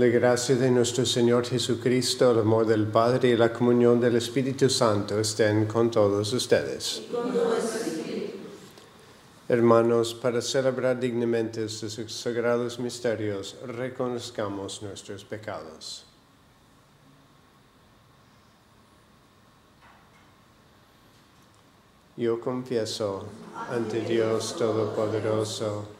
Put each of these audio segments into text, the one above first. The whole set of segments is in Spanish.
La gracia de nuestro Señor Jesucristo, el amor del Padre y la comunión del Espíritu Santo estén con todos ustedes. Hermanos, para celebrar dignamente sus sagrados misterios, reconozcamos nuestros pecados. Yo confieso ante Dios Todopoderoso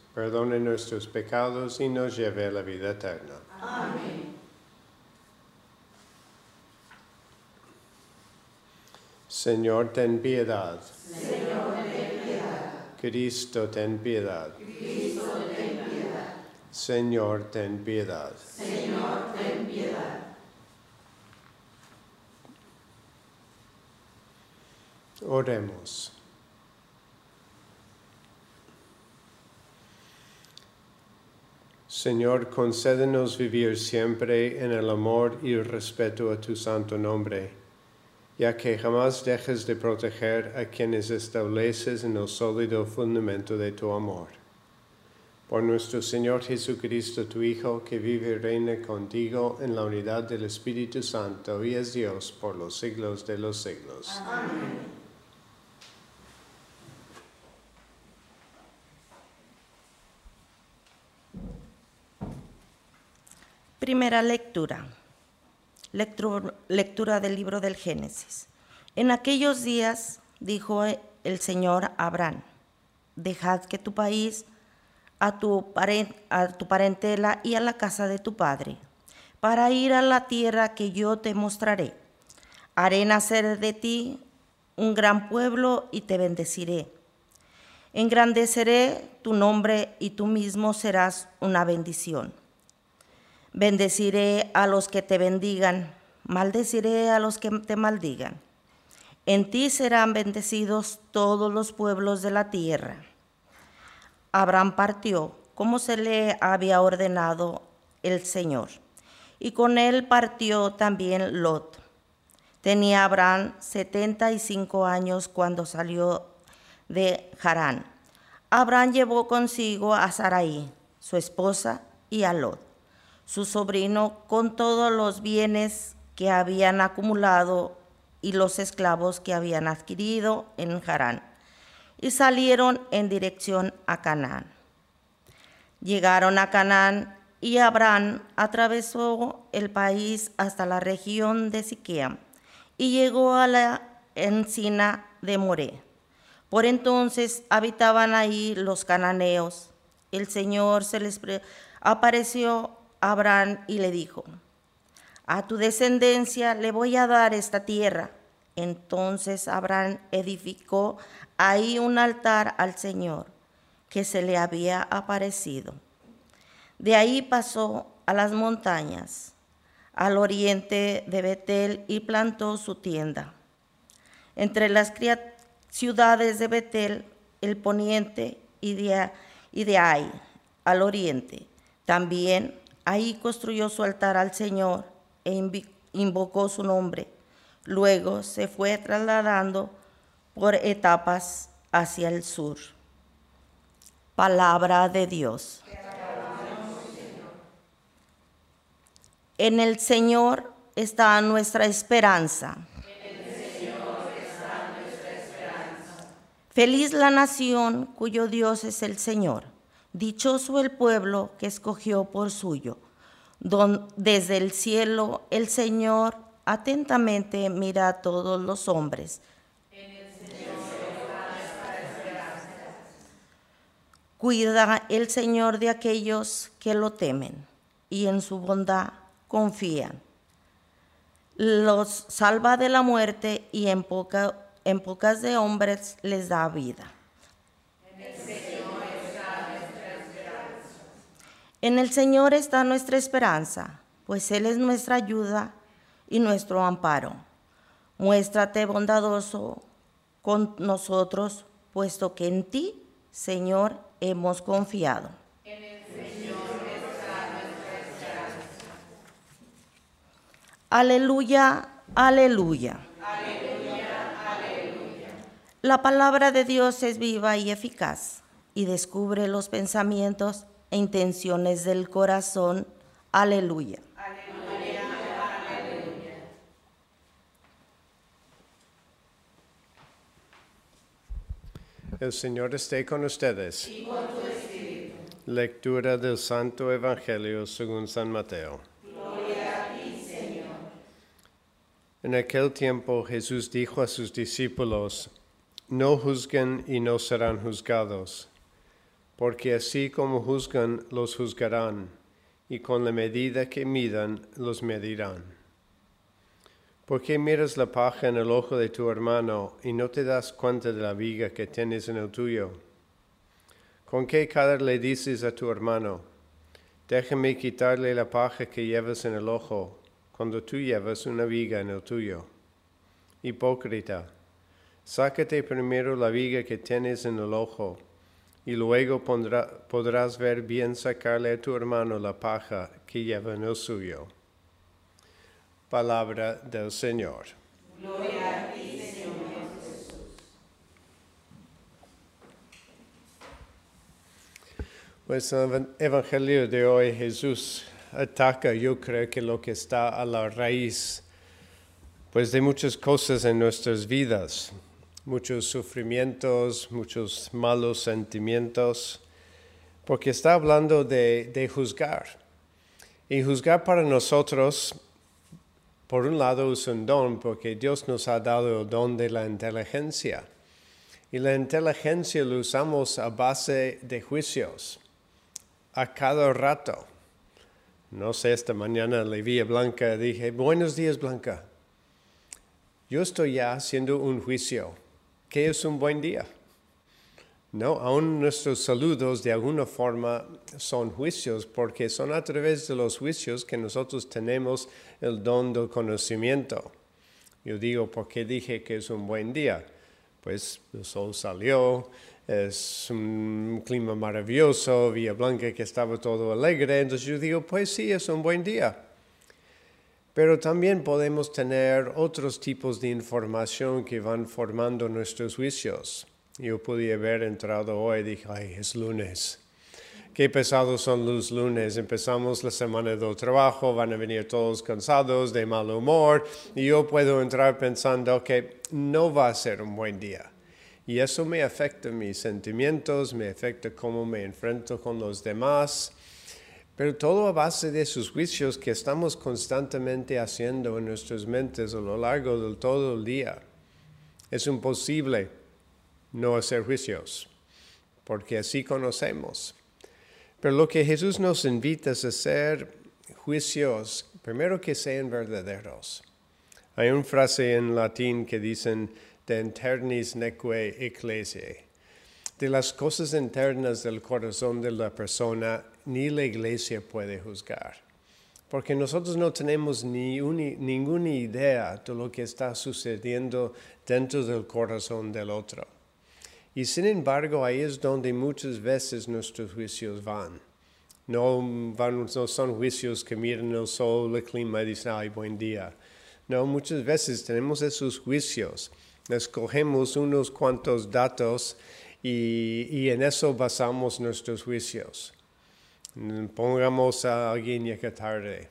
perdone nuestros pecados y nos lleve a la vida eterna. Amén. Señor, ten piedad. Señor, ten piedad. Cristo, ten piedad. Cristo, ten piedad. Señor, ten piedad. Señor, ten piedad. Oremos. Señor, concédenos vivir siempre en el amor y el respeto a tu santo nombre, ya que jamás dejes de proteger a quienes estableces en el sólido fundamento de tu amor. Por nuestro Señor Jesucristo, tu Hijo, que vive y reina contigo en la unidad del Espíritu Santo y es Dios por los siglos de los siglos. Amén. Primera lectura. lectura. del libro del Génesis. En aquellos días dijo el Señor a Abraham, dejad que tu país, a tu, a tu parentela y a la casa de tu padre, para ir a la tierra que yo te mostraré. Haré nacer de ti un gran pueblo y te bendeciré. Engrandeceré tu nombre y tú mismo serás una bendición. Bendeciré a los que te bendigan, maldeciré a los que te maldigan. En ti serán bendecidos todos los pueblos de la tierra. Abraham partió como se le había ordenado el Señor, y con él partió también Lot. Tenía Abraham setenta y cinco años cuando salió de Harán. Abraham llevó consigo a Sarai, su esposa, y a Lot su sobrino, con todos los bienes que habían acumulado y los esclavos que habían adquirido en Harán, y salieron en dirección a Canaán. Llegaron a Canaán y Abraham atravesó el país hasta la región de Siquea y llegó a la encina de Moré. Por entonces habitaban ahí los cananeos. El Señor se les apareció Abraham y le dijo, a tu descendencia le voy a dar esta tierra. Entonces Abraham edificó ahí un altar al Señor que se le había aparecido. De ahí pasó a las montañas, al oriente de Betel y plantó su tienda. Entre las ciudades de Betel, el poniente y de, Ai, al oriente. También ahí construyó su altar al Señor e invocó su nombre. Luego se fue trasladando por etapas hacia el sur. Palabra de Dios. En el Señor está nuestra esperanza. Feliz la nación cuyo Dios es el Señor. Dichoso el pueblo que escogió por suyo. desde el cielo el Señor atentamente mira a todos los hombres. Cuida el Señor de aquellos que lo temen y en su bondad confían. Los salva de la muerte y en, en pocas de hombres les da vida. En el Señor está nuestra esperanza, pues Él es nuestra ayuda y nuestro amparo. Muéstrate bondadoso con nosotros, puesto que en ti, Señor, hemos confiado. Aleluya, aleluya. Aleluya, aleluya. La palabra de Dios es viva y eficaz y descubre los pensamientos e intenciones del corazón. Aleluya. Aleluya, aleluya. El Señor esté con ustedes. Y con tu espíritu. Lectura del Santo Evangelio según San Mateo. En aquel tiempo Jesús dijo a sus discípulos, No juzguen y no serán juzgados, porque así como juzgan, los juzgarán, y con la medida que midan, los medirán. ¿Por qué miras la paja en el ojo de tu hermano y no te das cuenta de la viga que tienes en el tuyo? ¿Con qué cara le dices a tu hermano, déjame quitarle la paja que llevas en el ojo? cuando tú llevas una viga en el tuyo. Hipócrita, sácate primero la viga que tienes en el ojo, y luego podrás ver bien sacarle a tu hermano la paja que lleva en el suyo. Palabra del Señor. Gloria a ti, Señor Jesús. Pues en el Evangelio de hoy Jesús ataca, yo creo que lo que está a la raíz, pues de muchas cosas en nuestras vidas, muchos sufrimientos, muchos malos sentimientos, porque está hablando de, de juzgar. Y juzgar para nosotros, por un lado, es un don, porque Dios nos ha dado el don de la inteligencia. Y la inteligencia lo usamos a base de juicios, a cada rato. No sé, esta mañana le vi a Blanca, dije, buenos días Blanca. Yo estoy ya haciendo un juicio. ¿Qué es un buen día? No, aún nuestros saludos de alguna forma son juicios, porque son a través de los juicios que nosotros tenemos el don del conocimiento. Yo digo, ¿por qué dije que es un buen día? Pues el sol salió, es un clima maravilloso, Villa Blanca que estaba todo alegre, entonces yo digo, pues sí, es un buen día. Pero también podemos tener otros tipos de información que van formando nuestros juicios. Yo podía haber entrado hoy y dije, ay, es lunes. Qué pesados son los lunes. Empezamos la semana del trabajo, van a venir todos cansados, de mal humor, y yo puedo entrar pensando que no va a ser un buen día. Y eso me afecta mis sentimientos, me afecta cómo me enfrento con los demás. Pero todo a base de esos juicios que estamos constantemente haciendo en nuestras mentes a lo largo de todo el día. Es imposible no hacer juicios, porque así conocemos. Pero lo que Jesús nos invita es hacer juicios primero que sean verdaderos. Hay una frase en latín que dicen de internis neque ecclesiae. De las cosas internas del corazón de la persona, ni la iglesia puede juzgar. Porque nosotros no tenemos ni ninguna idea de lo que está sucediendo dentro del corazón del otro. Y sin embargo, ahí es donde muchas veces nuestros juicios van. No, van, no son juicios que miran el sol, el clima y dicen, ay, buen día. No, muchas veces tenemos esos juicios. Escogemos unos cuantos datos y, y en eso basamos nuestros juicios. Pongamos a alguien ya tarde.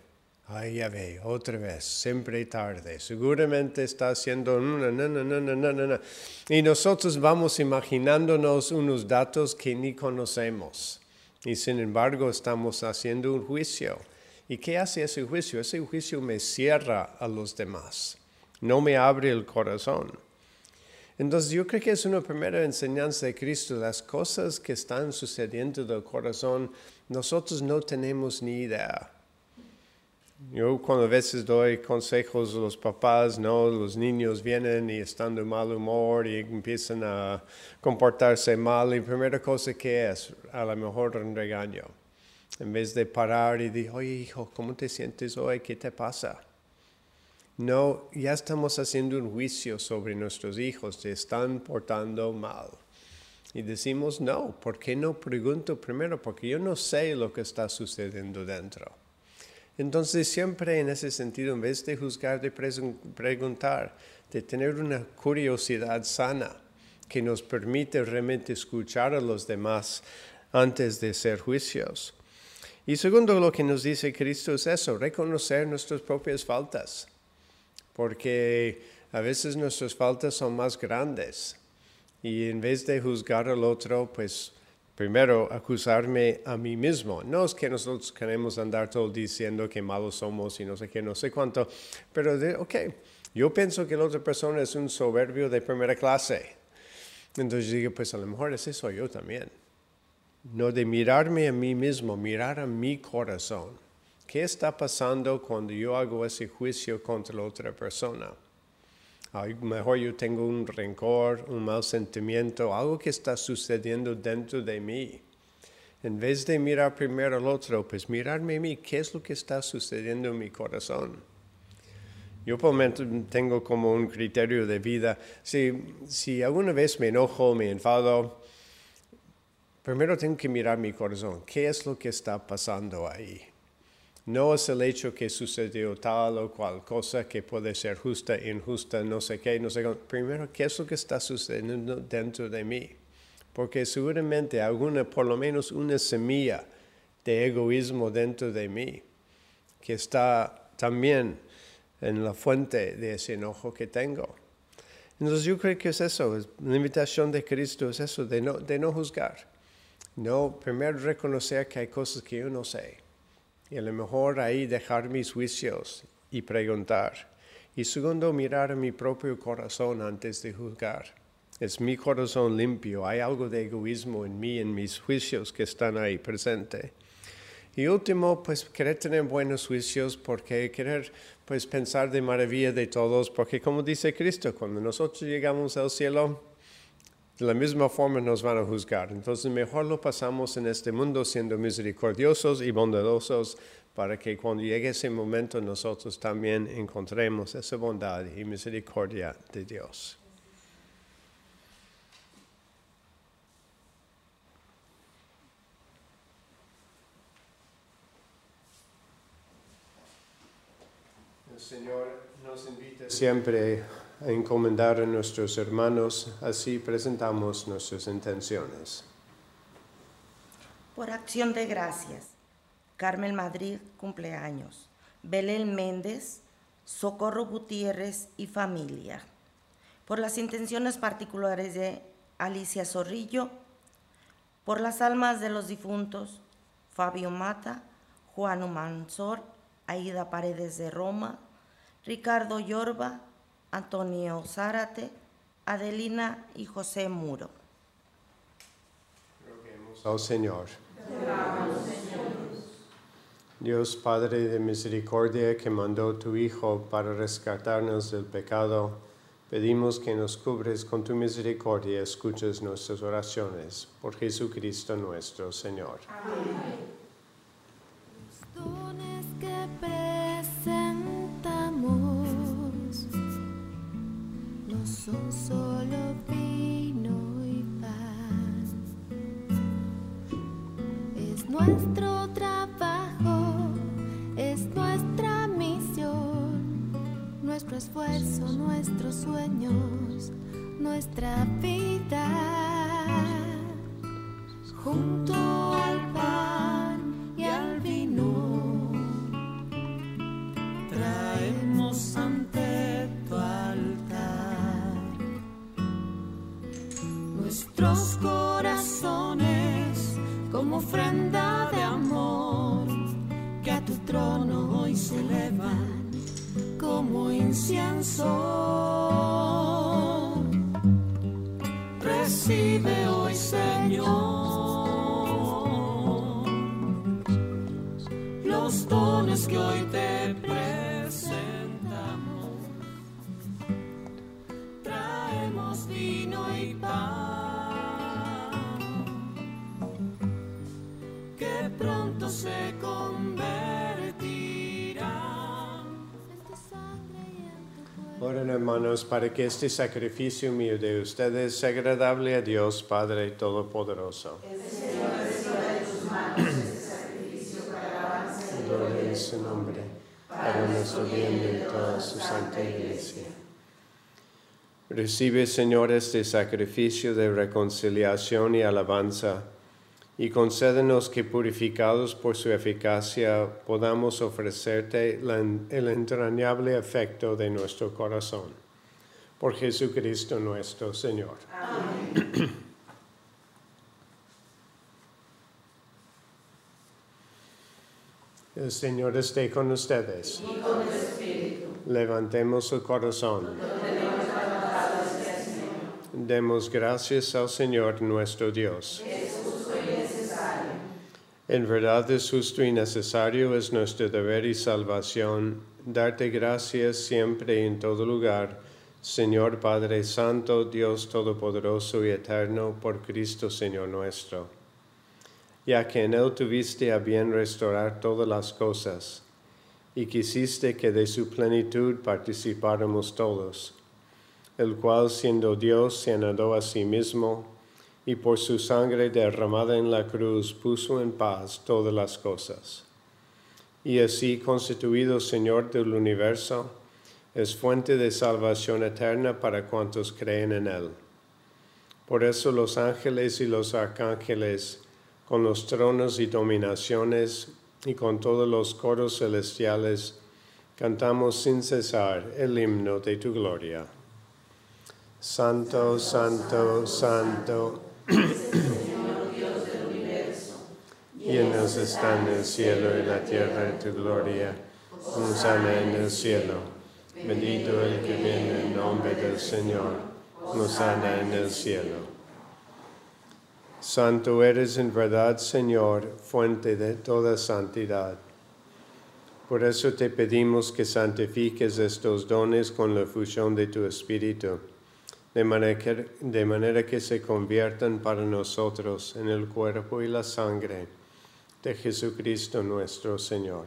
Ay, ya ve, otra vez, siempre tarde. Seguramente está haciendo... No, no, no, Y nosotros vamos imaginándonos unos datos que ni conocemos. Y sin embargo estamos haciendo un juicio. ¿Y qué hace ese juicio? Ese juicio me cierra a los demás. No me abre el corazón. Entonces yo creo que es una primera enseñanza de Cristo. Las cosas que están sucediendo del corazón, nosotros no tenemos ni idea. Yo cuando a veces doy consejos a los papás, ¿no? Los niños vienen y están de mal humor y empiezan a comportarse mal. Y primera cosa que es, a lo mejor un regaño. En vez de parar y decir, oye hijo, ¿cómo te sientes hoy? ¿Qué te pasa? No, ya estamos haciendo un juicio sobre nuestros hijos, se están portando mal. Y decimos, no, ¿por qué no pregunto primero? Porque yo no sé lo que está sucediendo dentro. Entonces siempre en ese sentido, en vez de juzgar, de preguntar, de tener una curiosidad sana que nos permite realmente escuchar a los demás antes de hacer juicios. Y segundo, lo que nos dice Cristo es eso, reconocer nuestras propias faltas porque a veces nuestras faltas son más grandes. Y en vez de juzgar al otro, pues primero acusarme a mí mismo. No es que nosotros queremos andar todo diciendo que malos somos y no sé qué, no sé cuánto, pero de, ok, yo pienso que la otra persona es un soberbio de primera clase. Entonces digo, pues a lo mejor ese soy yo también. No de mirarme a mí mismo, mirar a mi corazón ¿Qué está pasando cuando yo hago ese juicio contra la otra persona? A lo mejor yo tengo un rencor, un mal sentimiento, algo que está sucediendo dentro de mí. En vez de mirar primero al otro, pues mirarme a mí, ¿qué es lo que está sucediendo en mi corazón? Yo por momento tengo como un criterio de vida. Si, si alguna vez me enojo, me enfado, primero tengo que mirar mi corazón. ¿Qué es lo que está pasando ahí? No es el hecho que sucedió tal o cual cosa que puede ser justa, injusta, no sé qué, no sé qué. Primero, ¿qué es lo que está sucediendo dentro de mí? Porque seguramente alguna, por lo menos una semilla de egoísmo dentro de mí, que está también en la fuente de ese enojo que tengo. Entonces yo creo que es eso, la invitación de Cristo es eso, de no, de no juzgar. No, primero reconocer que hay cosas que yo no sé y a lo mejor ahí dejar mis juicios y preguntar. Y segundo, mirar mi propio corazón antes de juzgar. Es mi corazón limpio, hay algo de egoísmo en mí, en mis juicios que están ahí presentes. Y último, pues querer tener buenos juicios, porque querer pues pensar de maravilla de todos, porque como dice Cristo, cuando nosotros llegamos al cielo, de la misma forma nos van a juzgar. Entonces mejor lo pasamos en este mundo siendo misericordiosos y bondadosos para que cuando llegue ese momento nosotros también encontremos esa bondad y misericordia de Dios. El Señor nos invita siempre a encomendar a nuestros hermanos, así presentamos nuestras intenciones. Por acción de gracias, Carmen Madrid cumpleaños, Belén Méndez, Socorro Gutiérrez y familia. Por las intenciones particulares de Alicia Zorrillo, por las almas de los difuntos, Fabio Mata, Juan Mansor, Aida Paredes de Roma, Ricardo Yorba, Antonio Zárate, Adelina y José Muro. Roguemos al Señor. Dios Padre de misericordia que mandó tu Hijo para rescatarnos del pecado, pedimos que nos cubres con tu misericordia y escuches nuestras oraciones. Por Jesucristo nuestro Señor. Los nuestro trabajo, es nuestra misión, nuestro esfuerzo, nuestros sueños, nuestra vida junto al pan y al vino. Traemos ante tu altar nuestros corazones como ofrenda de amor que a tu trono hoy se elevan como incienso. Hermanos para que este sacrificio mío de ustedes sea agradable a Dios Padre Todopoderoso. Gloria en su nombre, para nuestro bien de toda su santa iglesia. Recibe, Señor, este sacrificio de reconciliación y alabanza, y concédenos que, purificados por su eficacia, podamos ofrecerte el entrañable afecto de nuestro corazón. Por Jesucristo nuestro Señor. El Señor esté con ustedes. Levantemos su corazón. Demos gracias al Señor nuestro Dios. En verdad es justo y necesario, es nuestro deber y salvación, darte gracias siempre y en todo lugar, Señor Padre Santo, Dios Todopoderoso y Eterno, por Cristo Señor nuestro. Ya que en Él tuviste a bien restaurar todas las cosas, y quisiste que de su plenitud participáramos todos, el cual siendo Dios se anadó a sí mismo, y por su sangre derramada en la cruz puso en paz todas las cosas. Y así constituido Señor del universo, es fuente de salvación eterna para cuantos creen en Él. Por eso los ángeles y los arcángeles, con los tronos y dominaciones y con todos los coros celestiales, cantamos sin cesar el himno de tu gloria. Santo, santo, santo. Llenos están el cielo y la tierra de tu gloria. Hosana en el cielo. Bendito el que viene en nombre del Señor. Hosana en el cielo. Santo eres en verdad, Señor, fuente de toda santidad. Por eso te pedimos que santifiques estos dones con la fusión de tu Espíritu de manera que se conviertan para nosotros en el cuerpo y la sangre de Jesucristo nuestro Señor,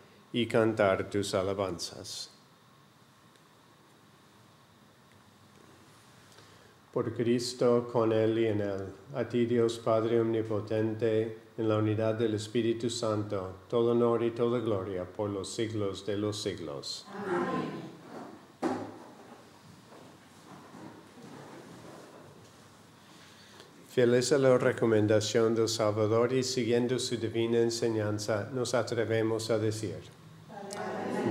y cantar tus alabanzas. Por Cristo, con Él y en Él, a ti Dios Padre Omnipotente, en la unidad del Espíritu Santo, todo honor y toda gloria por los siglos de los siglos. Fieles a la recomendación del Salvador y siguiendo su divina enseñanza, nos atrevemos a decir,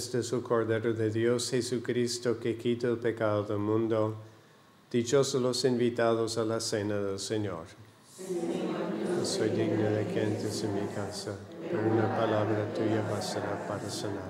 Este es el Cordero de Dios Jesucristo que quita el pecado del mundo. Dichosos los invitados a la cena del Señor. No soy digno de que entres en mi casa, pero una palabra tuya bastará para sanarme.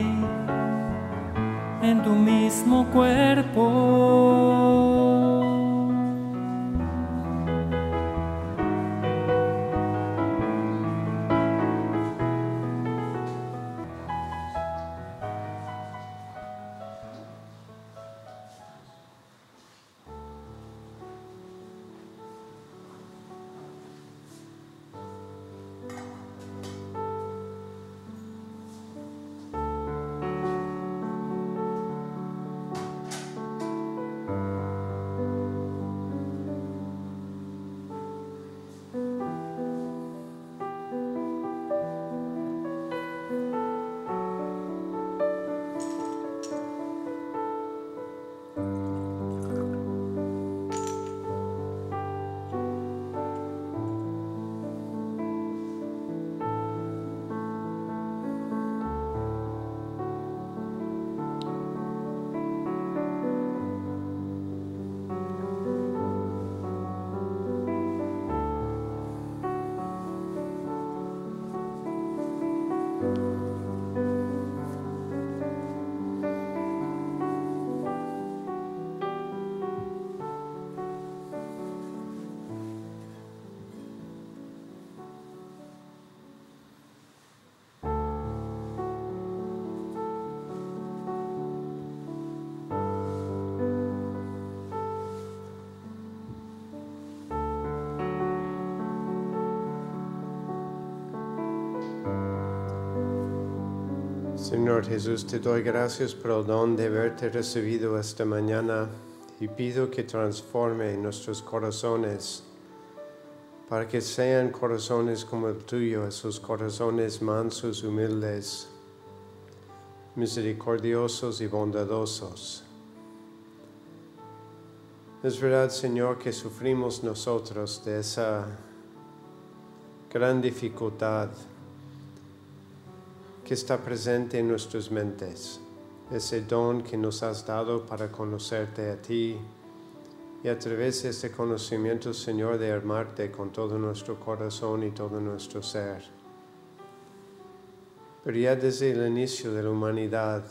en tu mismo cuerpo. Señor Jesús, te doy gracias por el don de haberte recibido esta mañana y pido que transforme nuestros corazones para que sean corazones como el tuyo, esos corazones mansos, humildes, misericordiosos y bondadosos. Es verdad, Señor, que sufrimos nosotros de esa gran dificultad que está presente en nuestras mentes, ese don que nos has dado para conocerte a ti y a través de este conocimiento, Señor, de armarte con todo nuestro corazón y todo nuestro ser. Pero ya desde el inicio de la humanidad,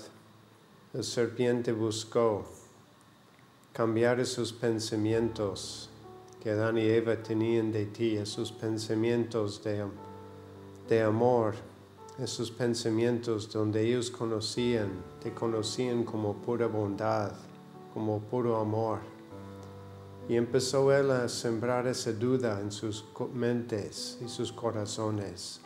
el serpiente buscó cambiar esos pensamientos que Adán y Eva tenían de ti, esos pensamientos de, de amor, esos pensamientos donde ellos conocían, te conocían como pura bondad, como puro amor. Y empezó él a sembrar esa duda en sus mentes y sus corazones.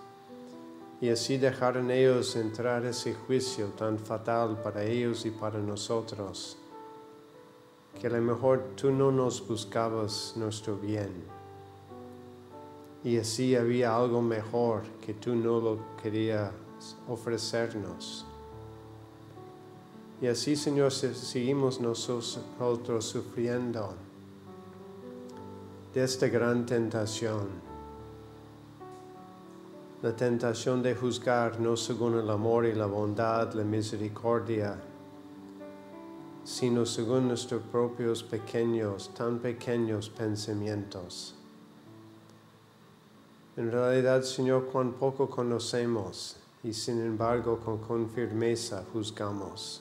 Y así dejaron ellos entrar ese juicio tan fatal para ellos y para nosotros, que a lo mejor tú no nos buscabas nuestro bien y así había algo mejor que tú no lo querías ofrecernos. Y así, Señor, seguimos nosotros sufriendo de esta gran tentación. La tentación de juzgar no según el amor y la bondad, la misericordia, sino según nuestros propios pequeños, tan pequeños pensamientos. En realidad, Señor, cuán poco conocemos y sin embargo con, firmeza juzgamos.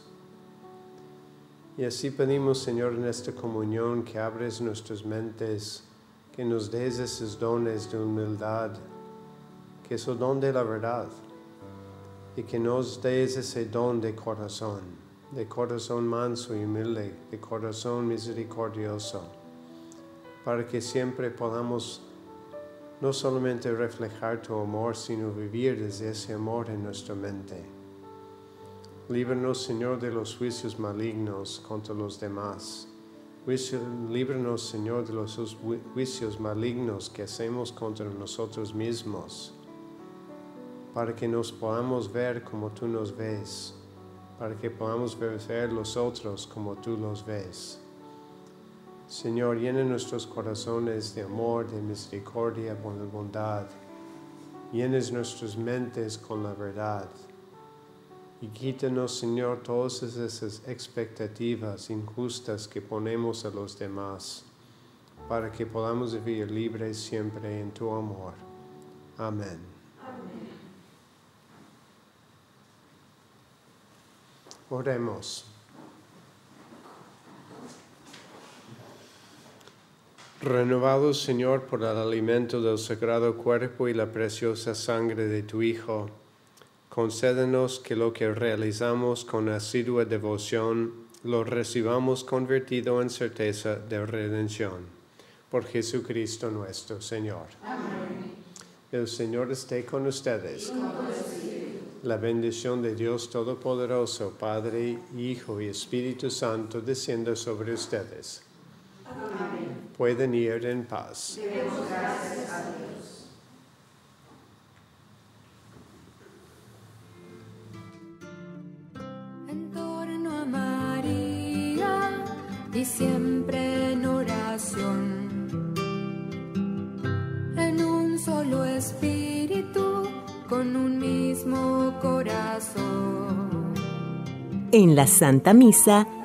Y así pedimos, Señor, en esta comunión que abres nuestras mentes, que nos des esos dones de humildad, que es el don de la verdad, y que nos des ese don de corazón, de corazón manso y humilde, de corazón misericordioso, para que siempre podamos no solamente reflejar tu amor, sino vivir desde ese amor en nuestra mente. Líbranos, Señor, de los juicios malignos contra los demás. Líbranos, Señor, de los ju- juicios malignos que hacemos contra nosotros mismos, para que nos podamos ver como tú nos ves, para que podamos ver los otros como tú los ves. Señor, llena nuestros corazones de amor, de misericordia, de bondad. Llenes nuestras mentes con la verdad. Y quítanos, Señor, todas esas expectativas injustas que ponemos a los demás, para que podamos vivir libres siempre en tu amor. Amén. Oremos. Renovados, Señor, por el alimento del sagrado cuerpo y la preciosa sangre de tu Hijo, concédenos que lo que realizamos con asidua devoción lo recibamos convertido en certeza de redención. Por Jesucristo nuestro Señor. El Señor esté con ustedes. La bendición de Dios Todopoderoso, Padre, Hijo y Espíritu Santo, descienda sobre ustedes. Pueden ir en paz. en torno a María y siempre en oración. En un solo espíritu, con un mismo corazón. En la Santa Misa